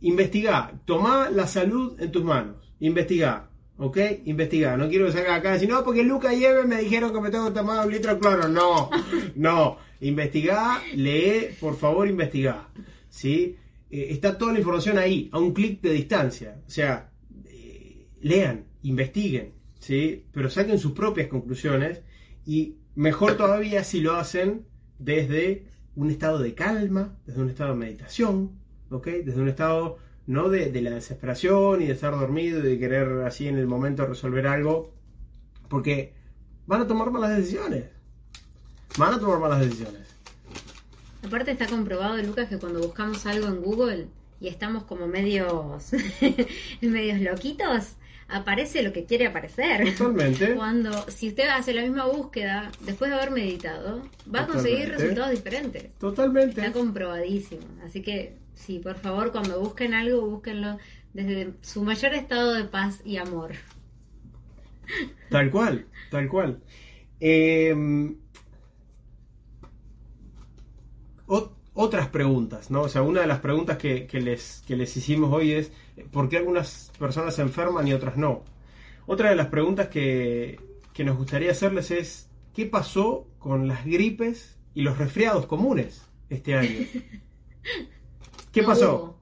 investigá, tomá la salud en tus manos, investigá, ¿ok? Investigá, no quiero que salga acá y decir, no, porque Luca y Eve me dijeron que me tengo que tomar un litro de cloro, no, no, investigá, lee, por favor, investigá, ¿sí? Eh, está toda la información ahí, a un clic de distancia, o sea, eh, lean, investiguen, ¿sí? Pero saquen sus propias conclusiones y mejor todavía si lo hacen desde un estado de calma, desde un estado de meditación, ¿ok? Desde un estado no de, de la desesperación y de estar dormido y de querer así en el momento resolver algo, porque van a tomar malas decisiones. Van a tomar malas decisiones. Aparte está comprobado, Lucas, que cuando buscamos algo en Google y estamos como medios, medios loquitos, aparece lo que quiere aparecer. Totalmente. Cuando, si usted hace la misma búsqueda después de haber meditado, va a conseguir resultados diferentes. Totalmente. Está comprobadísimo. Así que, sí, por favor, cuando busquen algo, búsquenlo desde su mayor estado de paz y amor. Tal cual, tal cual. Eh, ot- otras preguntas, ¿no? O sea, una de las preguntas que, que les, que les hicimos hoy es ¿por qué algunas personas se enferman y otras no? Otra de las preguntas que, que nos gustaría hacerles es ¿qué pasó con las gripes y los resfriados comunes este año? ¿Qué No pasó? hubo.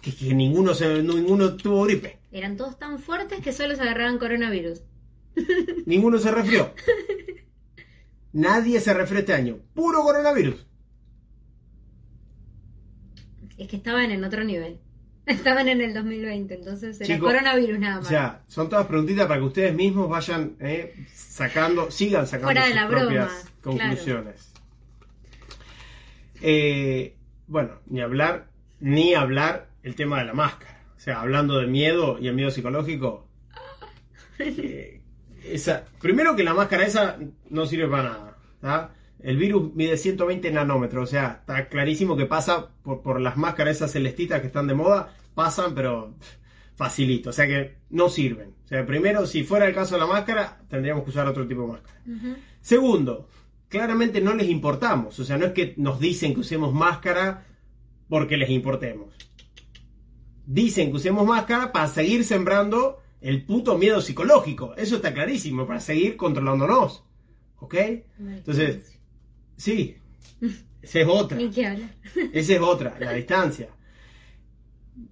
Que, que ninguno, se, ninguno tuvo gripe. Eran todos tan fuertes que solo se agarraban coronavirus. Ninguno se resfrió. Nadie se resfrió este año. Puro coronavirus. Es que estaban en otro nivel. Estaban en el 2020, entonces era Chico, coronavirus nada O más. sea, son todas preguntitas para que ustedes mismos vayan eh, sacando, sigan sacando Fuera de sus la broma, propias claro. conclusiones. Eh, bueno, ni hablar, ni hablar el tema de la máscara. O sea, hablando de miedo y el miedo psicológico. eh, esa, primero que la máscara esa no sirve para nada. ¿tá? El virus mide 120 nanómetros, o sea, está clarísimo que pasa por, por las máscaras esas celestitas que están de moda, pasan, pero facilito, o sea que no sirven. O sea, primero, si fuera el caso de la máscara, tendríamos que usar otro tipo de máscara. Segundo, claramente no les importamos, o sea, no es que nos dicen que usemos máscara porque les importemos. Dicen que usemos máscara para seguir sembrando el puto miedo psicológico. Eso está clarísimo, para seguir controlándonos. ¿Ok? Entonces, sí, esa es otra. Esa es otra, la distancia.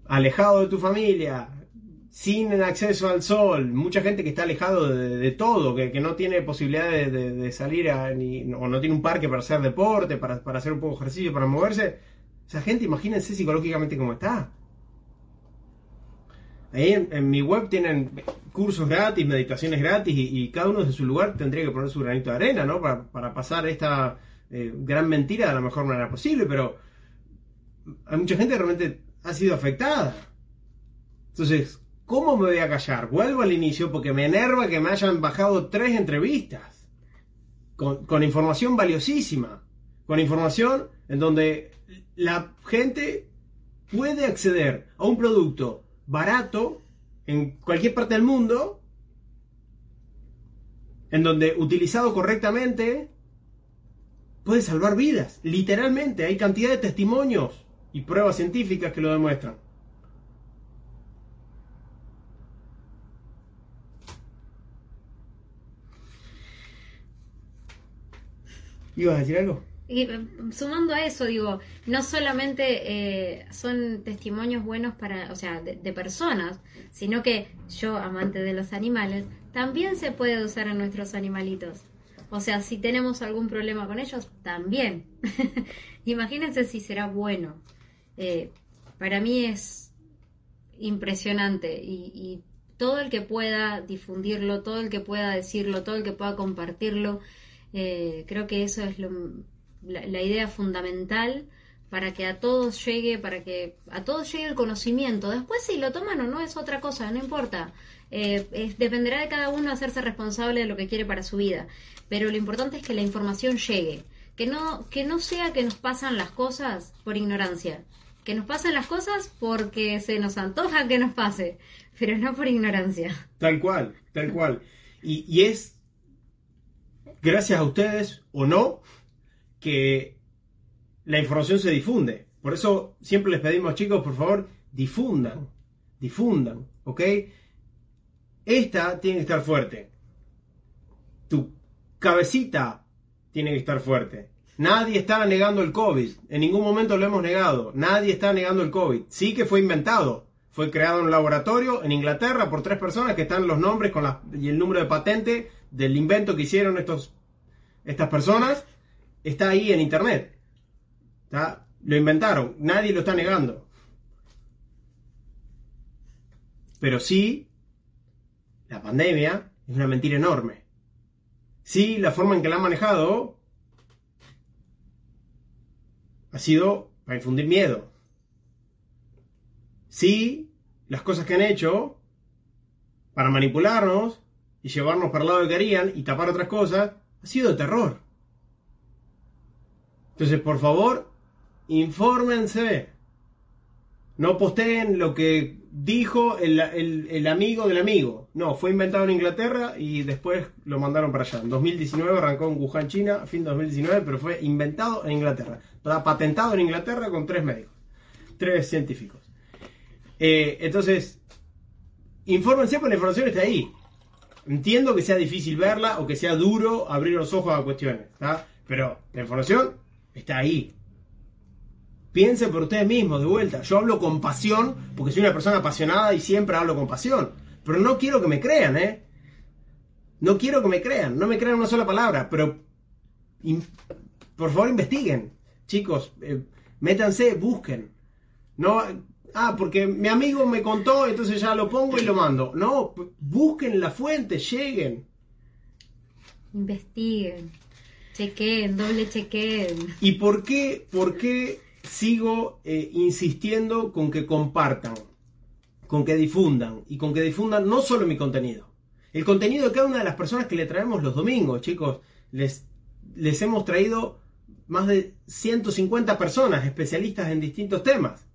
Alejado de tu familia, sin acceso al sol, mucha gente que está alejado de, de todo, que, que no tiene posibilidad de, de- de salir a, ni, o no tiene un parque para hacer deporte, para, para hacer un poco de ejercicio, para moverse. Esa gente, imagínense psicológicamente cómo está. Ahí en, en mi web tienen cursos gratis, meditaciones gratis y, y cada uno desde su lugar tendría que poner su granito de arena, ¿no? Para, para pasar esta eh, gran mentira de la mejor manera posible, pero hay mucha gente que realmente ha sido afectada. Entonces, ¿cómo me voy a callar? Vuelvo al inicio porque me enerva que me hayan bajado tres entrevistas con información valiosísima, con información en donde la gente puede acceder a un producto barato en cualquier parte del mundo, en donde utilizado correctamente puede salvar vidas. Literalmente, hay cantidad de testimonios y pruebas científicas que lo demuestran. ¿Ibas a decir algo? Y eh, sumando a eso, digo, no solamente eh, son testimonios buenos para, o sea, de, de personas, sino que yo, amante de los animales, también se puede usar en nuestros animalitos. O sea, si tenemos algún problema con ellos, también. Imagínense si será bueno. Eh, para mí es impresionante y, todo el que pueda difundirlo, todo el que pueda decirlo, todo el que pueda compartirlo, eh, creo que eso es lo, la, la idea fundamental para que a todos llegue, para que a todos llegue el conocimiento. Después si lo toman o no es otra cosa, no importa. Eh, dependerá de cada uno hacerse responsable de lo que quiere para su vida. Pero lo importante es que la información llegue. Que no, que no sea que nos pasan las cosas por ignorancia. Que nos pasan las cosas porque se nos antoja que nos pase, pero no por ignorancia. Tal cual, tal cual. Y es gracias a ustedes o no que la información se difunde. Por eso siempre les pedimos, chicos, por favor, difundan, difundan, ¿ok? Esta tiene que estar fuerte. Tu cabecita tiene que estar fuerte. Nadie está negando el COVID. En ningún momento lo hemos negado. Nadie está negando el COVID. Sí que fue inventado. Fue creado en un laboratorio en Inglaterra por tres personas que están los nombres con la- y el número de patente del invento que hicieron estos, estas personas. Está ahí en internet. Lo inventaron. Nadie lo está negando. Pero sí, la pandemia es una mentira enorme. Sí, la forma en que la han manejado ha sido para infundir miedo. Sí, las cosas que han hecho para manipularnos y llevarnos para el lado que querían y tapar otras cosas ha sido terror. Entonces, por favor, infórmense. No posteen lo que dijo el, el- amigo del amigo. No, fue inventado en Inglaterra y después lo mandaron para allá. En 2019 arrancó en Wuhan, China, fin de 2019, pero fue inventado en Inglaterra. Está patentado en Inglaterra con tres médicos, tres científicos. Eh, entonces, infórmense, porque la información está ahí. Entiendo que sea difícil verla o que sea duro abrir los ojos a cuestiones, pero la información está ahí. Piensen por ustedes mismos, de vuelta. Yo hablo con pasión porque soy una persona apasionada y siempre hablo con pasión. Pero no quiero que me crean, ¿eh? No quiero que me crean, no me crean una sola palabra, pero por favor investiguen. Chicos, eh, métanse, busquen. No, ah, porque mi amigo me contó, entonces ya lo pongo y lo mando. No, busquen la fuente, lleguen. Investiguen, chequeen, doble chequeen. ¿Y por qué, por qué sigo eh, insistiendo con que compartan, con que difundan y con que difundan no solo mi contenido, El contenido de cada una de las personas que le traemos los domingos, chicos. Les, les hemos traído más de 150 personas especialistas en distintos temas.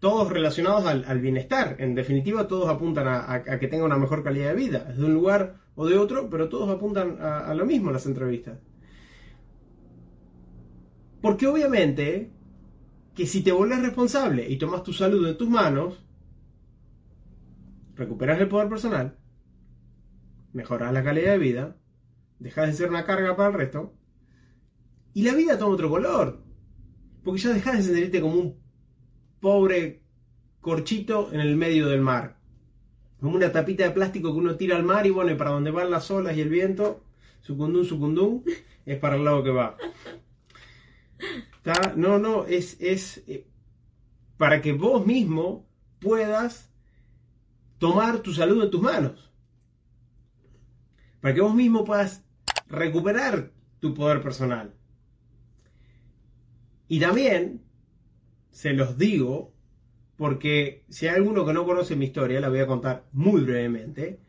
Todos relacionados al, bienestar. En definitiva, todos apuntan a, que tenga una mejor calidad de vida. De un lugar o de otro, pero todos apuntan a, a lo mismo en las entrevistas. Porque obviamente que si te vuelves responsable y tomas tu salud en tus manos, recuperas el poder personal, mejoras la calidad de vida, dejas de ser una carga para el resto, y la vida toma otro color. Porque ya dejas de sentirte como un pobre corchito en el medio del mar. Como una tapita de plástico que uno tira al mar y bueno, y para donde van las olas y el viento, sucundum, sucundum, es para el lado que va. No, no, es, es eh, para que vos mismo puedas tomar tu salud en tus manos. Para que vos mismo puedas recuperar tu poder personal. Y también, se los digo, porque si hay alguno que no conoce mi historia, la voy a contar muy brevemente.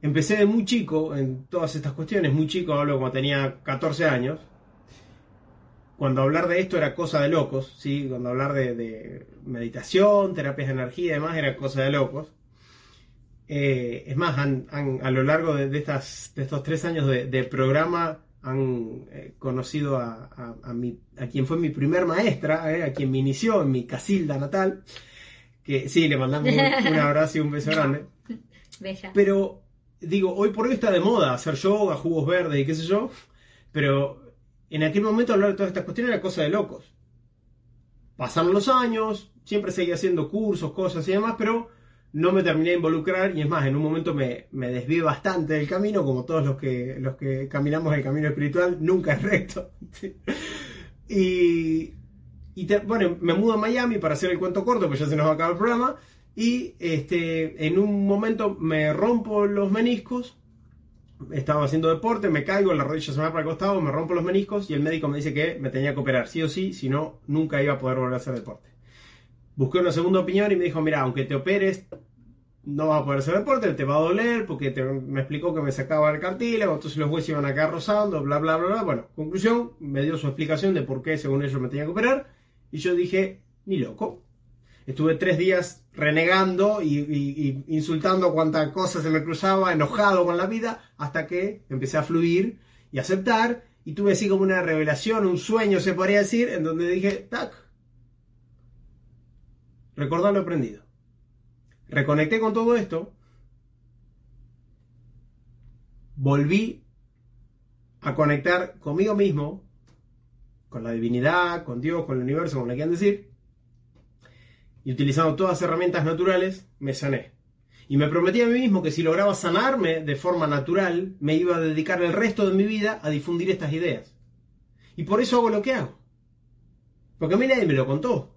Empecé de muy chico en todas estas cuestiones, muy chico, hablo como tenía 14 años, cuando hablar de esto era cosa de locos, ¿sí? cuando hablar de, meditación, terapias de energía y demás era cosa de locos. Eh, es más, a lo largo de, estas, de estos tres años de, programa han eh, conocido a, a, quien fue mi primer maestra, eh, a quien me inició en mi casilda natal, que sí, le mandamos un, abrazo y un beso grande. Pero digo, hoy por hoy está de moda hacer yoga, jugos verdes y qué sé yo, pero en aquel momento hablar de todas estas cuestiones era cosa de locos. Pasaron los años, siempre seguía haciendo cursos, cosas y demás, pero no me terminé de involucrar y es más, en un momento me, me desvié bastante del camino, como todos los que, los que caminamos el camino espiritual, nunca es recto. y, bueno, me mudo a Miami para hacer el cuento corto, pues ya se nos va a acabar el programa, y este, en un momento me rompo los meniscos estaba haciendo deporte, me caigo, la rodilla se me va para el costado, me rompo los meniscos y el médico me dice que me tenía que operar sí o sí, si no, nunca iba a poder volver a hacer deporte. Busqué una segunda opinión y me dijo, mira, aunque te operes, no vas a poder hacer deporte, te va a doler, porque me explicó que me sacaba el cartílago, entonces los huesos iban a quedar rozando, bla, bla, bla, bla. Bueno, conclusión, me dio su explicación de por qué, según ellos, me tenía que operar, y yo dije, ni loco, Estuve tres días renegando y, insultando cuantas cosas se me cruzaba, enojado con la vida, hasta que empecé a fluir y aceptar. Y tuve así como una revelación, un sueño, se podría decir, en donde dije, tac, recordar lo aprendido. Reconecté con todo esto, volví a conectar conmigo mismo, con la divinidad, con Dios, con el universo, como le quieran decir, y utilizando todas las herramientas naturales, me sané. Y me prometí a mí mismo que si lograba sanarme de forma natural, me iba a dedicar el resto de mi vida a difundir estas ideas. Y por eso hago lo que hago. Porque a mí nadie me lo contó.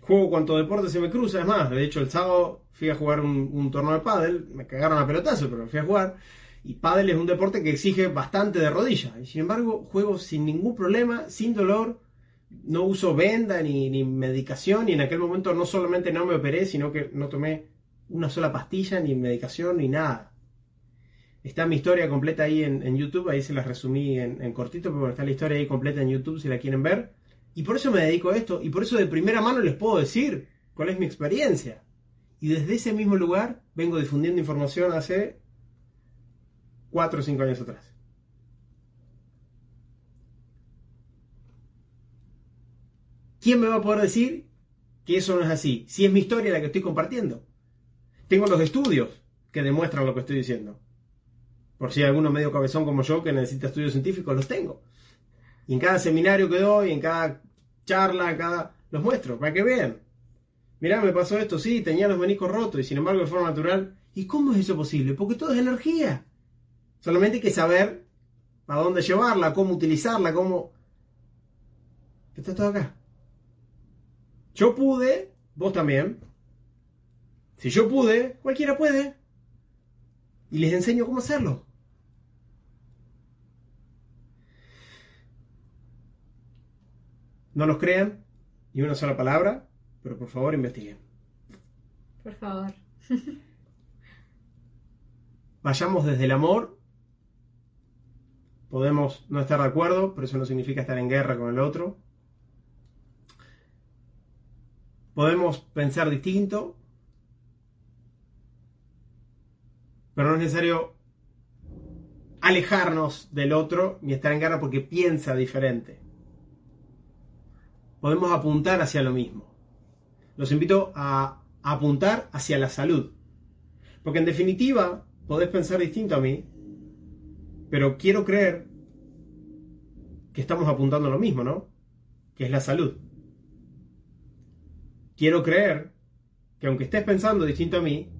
Juego cuanto deporte se me cruza, es más, de hecho el sábado fui a jugar un, torneo de pádel, me cagaron a pelotazo, pero fui a jugar. Y pádel es un deporte que exige bastante de rodilla. Y sin embargo, juego sin ningún problema, sin dolor, no uso venda ni, medicación y en aquel momento no solamente no me operé, sino que no tomé una sola pastilla, ni medicación, ni nada. Está mi historia completa ahí en, YouTube, ahí se las resumí en, cortito, pero está la historia ahí completa en YouTube si la quieren ver. Y por eso me dedico a esto, y por eso de primera mano les puedo decir cuál es mi experiencia. Y desde ese mismo lugar vengo difundiendo información hace 4 o 5 años atrás. ¿Quién me va a poder decir que eso no es así? Si es mi historia la que estoy compartiendo. Tengo los estudios que demuestran lo que estoy diciendo. Por si hay alguno medio cabezón como yo que necesita estudios científicos, los tengo. Y en cada seminario que doy, en cada charla, en cada... los muestro, para que vean. Mirá, me pasó esto, sí, tenía los meniscos rotos y sin embargo de forma natural. ¿Y cómo es eso posible? Porque todo es energía. Solamente hay que saber a dónde llevarla, cómo utilizarla, cómo... Está todo acá. Yo pude, vos también. Si yo pude, cualquiera puede. Y les enseño cómo hacerlo. No los crean, ni una sola palabra, pero por favor investiguen. Por favor. vayamos desde el amor. Podemos no estar de acuerdo, pero eso no significa estar en guerra con el otro. Podemos pensar distinto, pero no es necesario alejarnos del otro ni estar en guerra porque piensa diferente. Podemos apuntar hacia lo mismo. Los invito a apuntar hacia la salud. Porque en definitiva, podés pensar distinto a mí, pero quiero creer que estamos apuntando a lo mismo, ¿no? Que es la salud. Quiero creer que aunque estés pensando distinto a mí,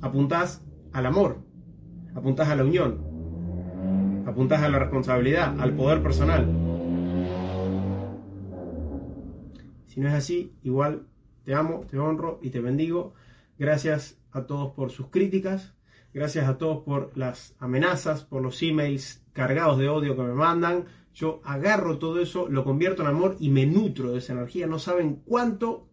apuntás al amor, apuntás a la unión, apuntás a la responsabilidad, al poder personal. Si no es así, igual te amo, te honro y te bendigo. Gracias a todos por sus críticas. Gracias a todos por las amenazas, por los emails cargados de odio que me mandan. Yo agarro todo eso, lo convierto en amor y me nutro de esa energía. No saben cuánto,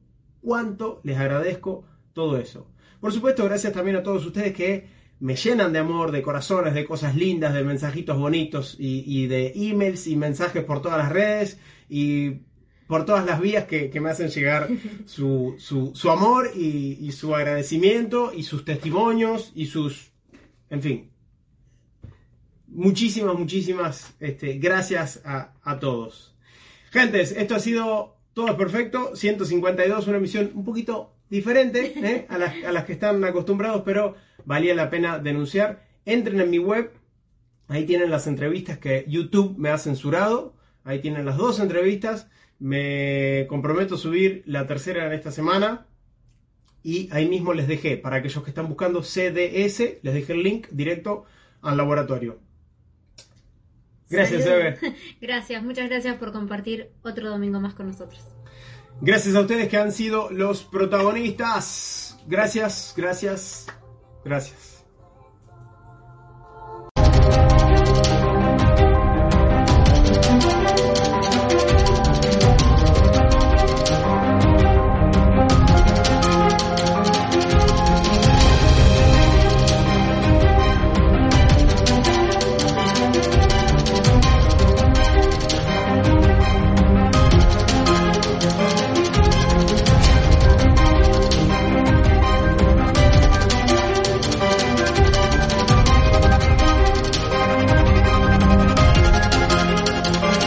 cuánto les agradezco todo eso. Por supuesto, gracias también a todos ustedes que me llenan de amor, de corazones, de cosas lindas, de mensajitos bonitos y, y de emails y mensajes por todas las redes y por todas las vías que, me hacen llegar su, su, amor y, su agradecimiento y sus testimonios y sus, en fin, muchísimas, muchísimas este, gracias a, todos. Gentes, esto ha sido todo perfecto, 152, una emisión un poquito diferente ¿eh? a, las, a las que están acostumbrados, pero valía la pena denunciar. Entren en mi web, ahí tienen las entrevistas que YouTube me ha censurado, ahí tienen las dos entrevistas me comprometo a subir la tercera en esta semana. Y ahí mismo les dejé, para aquellos que están buscando CDS, les dejé el link directo al laboratorio. Gracias, Eve. Gracias, muchas gracias por compartir otro domingo más con nosotros. Gracias a ustedes que han sido los protagonistas. Gracias, gracias, gracias.